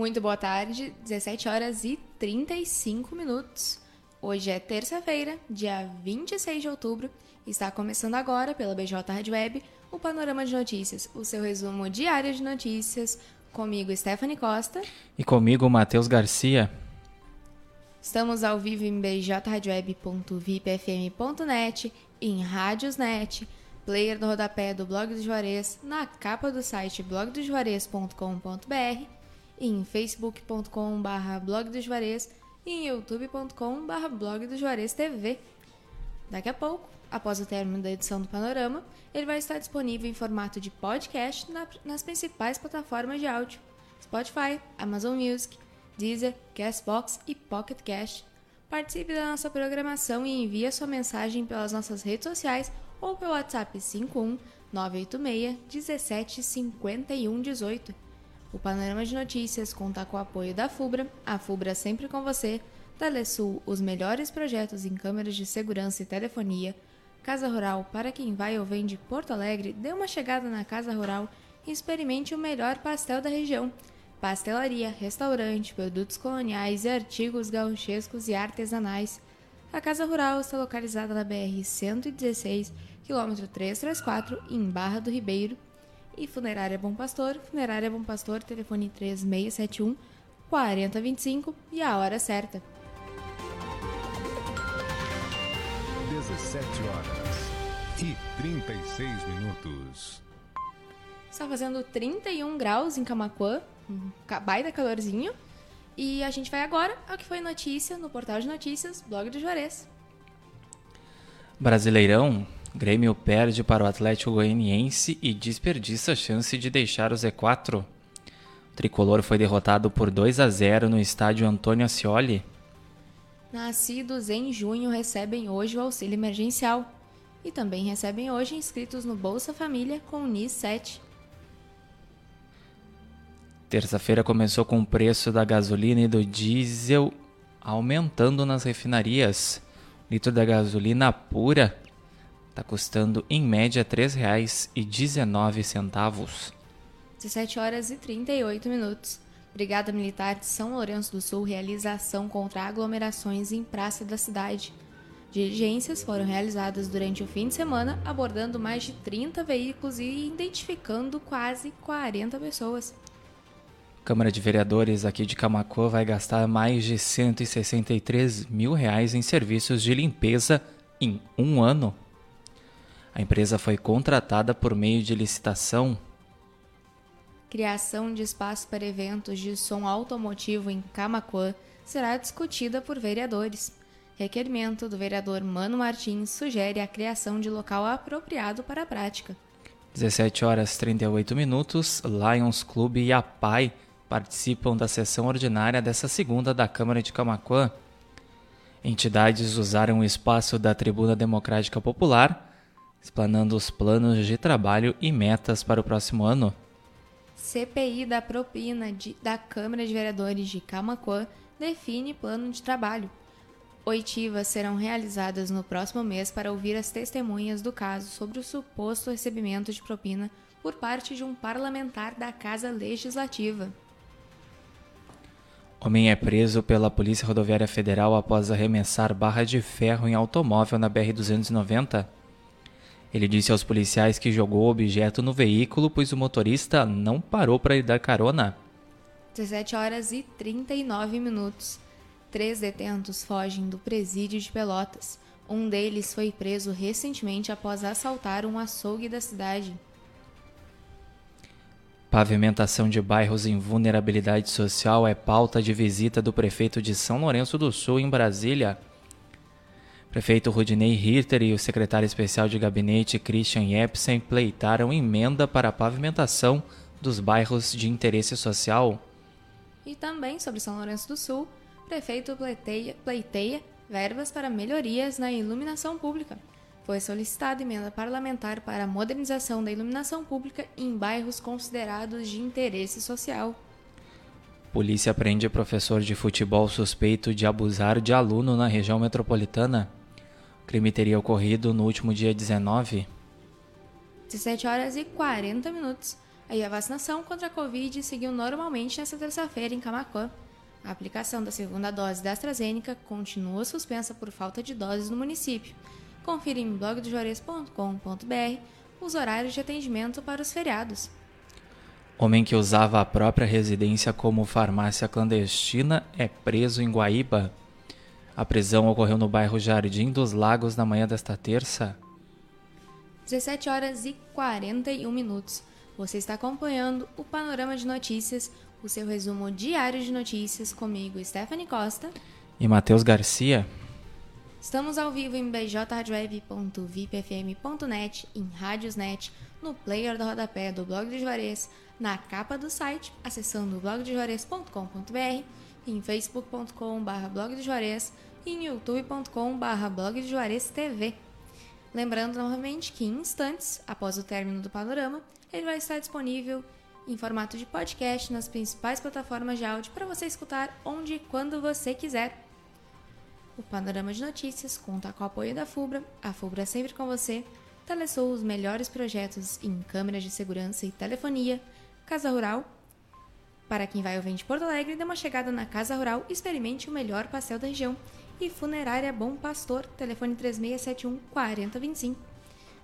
Muito boa tarde, 17 horas e 35 minutos. Hoje é terça-feira, dia 26 de outubro. Está começando agora, pela BJ Rádio Web, o Panorama de Notícias, o seu resumo diário de notícias. Comigo, Stephanie Costa. E comigo, Matheus Garcia. Estamos ao vivo em bjradioweb.vipfm.net, em Rádiosnet, player do rodapé do Blog do Juarez, na capa do site blogdojuarez.com.br, em facebook.com.br blog Juarez e em youtube.com.br blog do Juarez TV. Daqui a pouco, após o término da edição do Panorama, ele vai estar disponível em formato de podcast na, nas principais plataformas de áudio: Spotify, Amazon Music, Deezer, Castbox e Pocket Cast. Participe da nossa programação e envie a sua mensagem pelas nossas redes sociais ou pelo WhatsApp 51 986 17 51 18. O Panorama de Notícias conta com o apoio da FUBRA, a FUBRA sempre com você, Telesul, os melhores projetos em câmeras de segurança e telefonia, Casa Rural, para quem vai ou vem de Porto Alegre, dê uma chegada na Casa Rural e experimente o melhor pastel da região pastelaria, restaurante, produtos coloniais e artigos gauchescos e artesanais. A Casa Rural está localizada na BR-116, quilômetro 334, em Barra do Ribeiro. E Funerária Bom Pastor, Funerária Bom Pastor, telefone 3671 4025 e a hora certa. 17 horas e 36 minutos. Está fazendo 31 graus em Camacuã, um baita calorzinho. E a gente vai agora ao que foi notícia no portal de notícias, blog do Juarez. Brasileirão, Grêmio perde para o Atlético Goianiense e desperdiça a chance de deixar o Z4. O tricolor foi derrotado por 2 a 0 no estádio Antônio Ascioli. Nascidos em junho recebem hoje o auxílio emergencial e também recebem hoje inscritos no Bolsa Família com o NIS 7. Terça-feira começou com o preço da gasolina e do diesel aumentando nas refinarias. O litro da gasolina pura está custando em média R$ 3,19. 17 horas e 38 minutos. Brigada Militar de São Lourenço do Sul realiza ação contra aglomerações em praça da cidade. Diligências foram realizadas durante o fim de semana, abordando mais de 30 veículos e identificando quase 40 pessoas. Câmara de Vereadores aqui de Camacuã vai gastar mais de 163 mil reais em serviços de limpeza em um ano. A empresa foi contratada por meio de licitação. Criação de espaço para eventos de som automotivo em Camacuã será discutida por vereadores. Requerimento do vereador Mano Martins sugere a criação de local apropriado para a prática. 17 horas 38 minutos, Lions Clube e a PAI participam da sessão ordinária dessa segunda da Câmara de Camaquã. Entidades usaram o espaço da Tribuna Democrática Popular, explanando os planos de trabalho e metas para o próximo ano. CPI da propina de, da Câmara de Vereadores de Camaquã define plano de trabalho. Oitivas serão realizadas no próximo mês para ouvir as testemunhas do caso sobre o suposto recebimento de propina por parte de um parlamentar da Casa Legislativa. Homem é preso pela Polícia Rodoviária Federal após arremessar barra de ferro em automóvel na BR-290. Ele disse aos policiais que jogou o objeto no veículo, pois o motorista não parou para lhe dar carona. 17 horas e 39 minutos. Três detentos fogem do presídio de Pelotas. Um deles foi preso recentemente após assaltar um açougue da cidade. Pavimentação de bairros em vulnerabilidade social é pauta de visita do prefeito de São Lourenço do Sul, em Brasília. Prefeito Rudinei Hirter e o secretário especial de gabinete Christian Jepsen pleitaram emenda para a pavimentação dos bairros de interesse social. E também sobre São Lourenço do Sul, prefeito pleiteia, pleiteia verbas para melhorias na iluminação pública foi solicitada emenda parlamentar para a modernização da iluminação pública em bairros considerados de interesse social. Polícia prende professor de futebol suspeito de abusar de aluno na região metropolitana. O crime teria ocorrido no último dia 19. 17 horas e 40 minutos. Aí a vacinação contra a Covid seguiu normalmente nesta terça-feira em Camacuã. A aplicação da segunda dose da AstraZeneca continua suspensa por falta de doses no município. Confira em blogdojores.com.br os horários de atendimento para os feriados. Homem que usava a própria residência como farmácia clandestina é preso em Guaíba. A prisão ocorreu no bairro Jardim dos Lagos na manhã desta terça. 17 horas e 41 minutos. Você está acompanhando o Panorama de Notícias, o seu resumo diário de notícias comigo, Stephanie Costa. E Matheus Garcia. Estamos ao vivo em bjradioweb.vipfm.net, em Rádiosnet, no player do rodapé do Blog de Juarez, na capa do site, acessando blogdejuarez.com.br, em facebook.com.br blog de Juarez em youtube.com.br blog de Juarez TV. Lembrando novamente que em instantes, após o término do panorama, ele vai estar disponível em formato de podcast nas principais plataformas de áudio para você escutar onde e quando você quiser. O Panorama de Notícias conta com o apoio da FUBRA, a FUBRA é sempre com você, Telesul os melhores projetos em câmeras de segurança e telefonia, Casa Rural. Para quem vai ao Vende Porto Alegre, dê uma chegada na Casa Rural e experimente o melhor pastel da região. E Funerária Bom Pastor, telefone 3671 4025.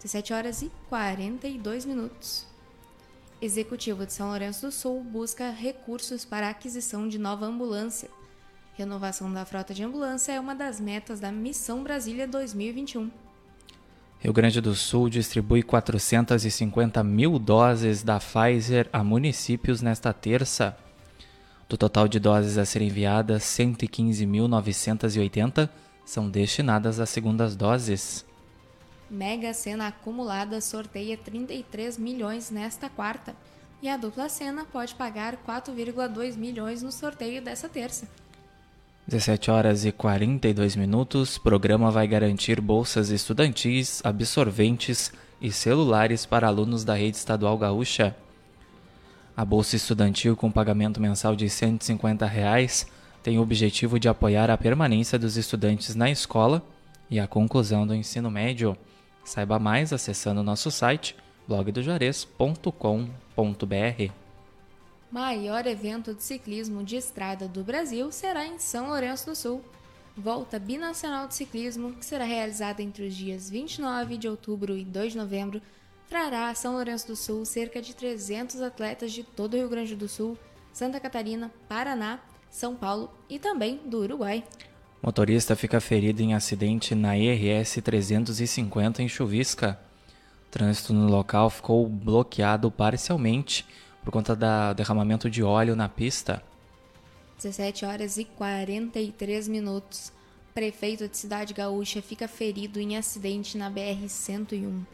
17 horas e 42 minutos. Executivo de São Lourenço do Sul busca recursos para aquisição de nova ambulância. Renovação da frota de ambulância é uma das metas da Missão Brasília 2021. Rio Grande do Sul distribui 450 mil doses da Pfizer a municípios nesta terça. Do total de doses a serem enviadas, 115.980 são destinadas às segundas doses. Mega Sena acumulada sorteia 33 milhões nesta quarta. E a dupla Sena pode pagar 4,2 milhões no sorteio dessa terça. 17 horas e 42 minutos. Programa vai garantir bolsas estudantis, absorventes e celulares para alunos da rede estadual gaúcha. A bolsa estudantil com pagamento mensal de 150 reais tem o objetivo de apoiar a permanência dos estudantes na escola e a conclusão do ensino médio. Saiba mais acessando nosso site blogdojuarez.com.br. Maior evento de ciclismo de estrada do Brasil será em São Lourenço do Sul. Volta binacional de ciclismo, que será realizada entre os dias 29 de outubro e 2 de novembro, trará a São Lourenço do Sul cerca de 300 atletas de todo o Rio Grande do Sul, Santa Catarina, Paraná, São Paulo e também do Uruguai. Motorista fica ferido em acidente na IRS 350 em Chuvisca. O trânsito no local ficou bloqueado parcialmente por conta do derramamento de óleo na pista. 17 horas e 43 minutos. Prefeito de Cidade Gaúcha fica ferido em acidente na BR-101.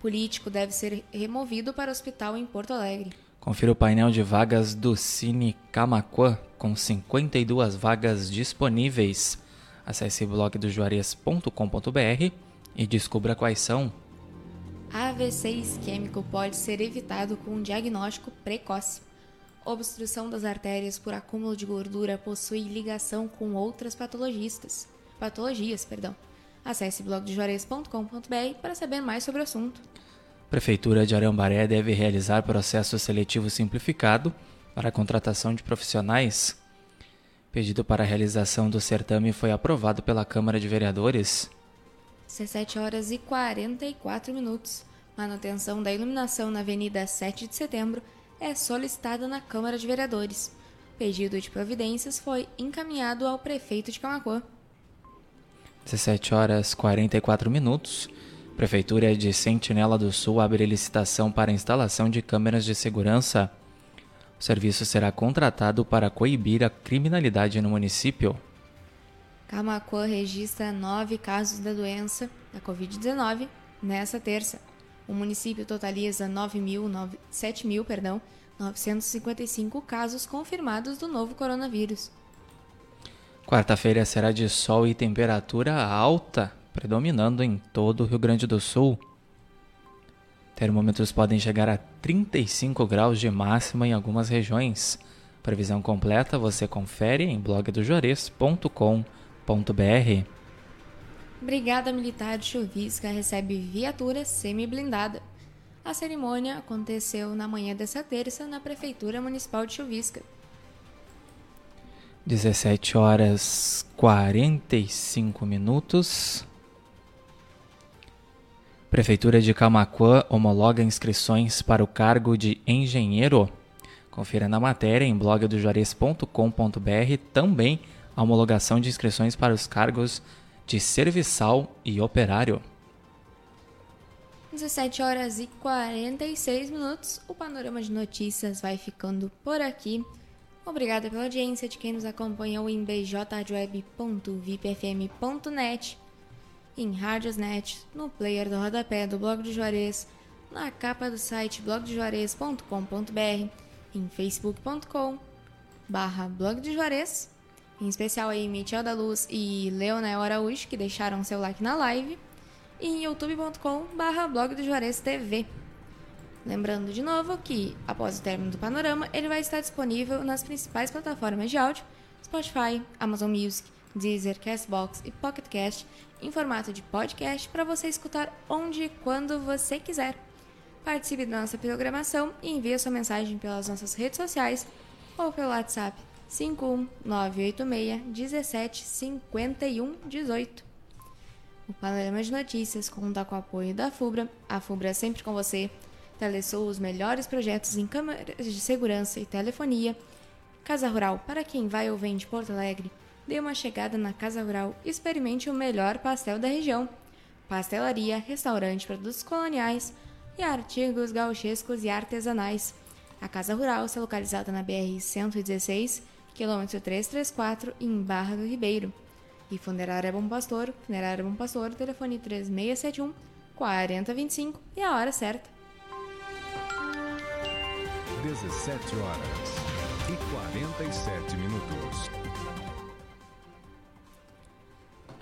Político deve ser removido para o hospital em Porto Alegre. Confira o painel de vagas do Cine Camacuã, com 52 vagas disponíveis. Acesse blogdojuarez.com.br e descubra quais são. AVC isquêmico pode ser evitado com um diagnóstico precoce. Obstrução das artérias por acúmulo de gordura possui ligação com outras patologistas. Patologias, perdão. Acesse blogdejuarez.com.br para saber mais sobre o assunto. Prefeitura de Arambaré deve realizar processo seletivo simplificado para a contratação de profissionais Pedido para a realização do certame foi aprovado pela Câmara de Vereadores. 17 horas e 44 minutos. Manutenção da iluminação na Avenida 7 de Setembro é solicitada na Câmara de Vereadores. Pedido de providências foi encaminhado ao prefeito de Camacuã. 17 horas 44 minutos. Prefeitura de Sentinela do Sul abre licitação para instalação de câmeras de segurança o serviço será contratado para coibir a criminalidade no município. Camacuã registra nove casos da doença da Covid-19 nesta terça. O município totaliza 9 mil, 9, 7 mil, perdão, 955 casos confirmados do novo coronavírus. Quarta-feira será de sol e temperatura alta, predominando em todo o Rio Grande do Sul. Termômetros podem chegar a 35 graus de máxima em algumas regiões. Previsão completa você confere em blogdojuarez.com.br. Brigada Militar de Chuvisca recebe viatura semi-blindada. A cerimônia aconteceu na manhã dessa terça na Prefeitura Municipal de Chuvisca. 17 horas 45 minutos. Prefeitura de Camaquã homologa inscrições para o cargo de engenheiro. Confira na matéria em blogdojuarez.com.br também a homologação de inscrições para os cargos de serviçal e operário. 17 horas e 46 minutos. O panorama de notícias vai ficando por aqui. Obrigada pela audiência de quem nos acompanhou em bjweb.vipfm.net, em Radiosnet, no player do rodapé do Blog do Juarez, na capa do site blogdojuarez.com.br, em facebook.com barra blog de Juarez, em especial aí Michel da Luz e Leonel Araújo, que deixaram seu like na live, e em youtube.com barra blog do Juarez TV. Lembrando de novo que, após o término do panorama, ele vai estar disponível nas principais plataformas de áudio, Spotify, Amazon Music, Deezer, Castbox e Pocket Cast, em formato de podcast para você escutar onde e quando você quiser. Participe da nossa programação e envie sua mensagem pelas nossas redes sociais ou pelo WhatsApp 51986 17 51 18. O Panorama de Notícias conta com o apoio da FUBRA, a FUBRA é sempre com você, Telesul, os melhores projetos em câmeras de segurança e telefonia. Casa Rural, para quem vai ou vem de Porto Alegre, dê uma chegada na Casa Rural e experimente o melhor pastel da região. Pastelaria, restaurante, produtos coloniais e artigos gauchescos e artesanais. A Casa Rural está localizada na BR-116, quilômetro 334, em Barra do Ribeiro. E Funerária Bom Pastor, Funerária Bom Pastor, telefone 3671 4025 e a hora certa. 17 horas e 47 minutos.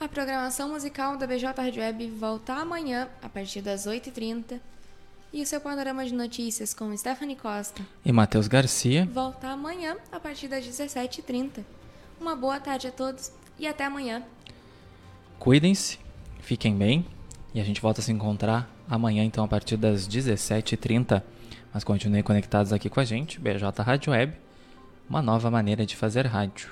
A programação musical da BJ Rádio Web volta amanhã, a partir das 8h30. E o seu panorama de notícias com Stephanie Costa E Matheus Garcia. volta amanhã, a partir das 17h30. Uma boa tarde a todos e até amanhã. Cuidem-se, fiquem bem e a gente volta a se encontrar amanhã, então, a partir das 17h30. Mas continuem conectados aqui com a gente, BJ Rádio Web, uma nova maneira de fazer rádio.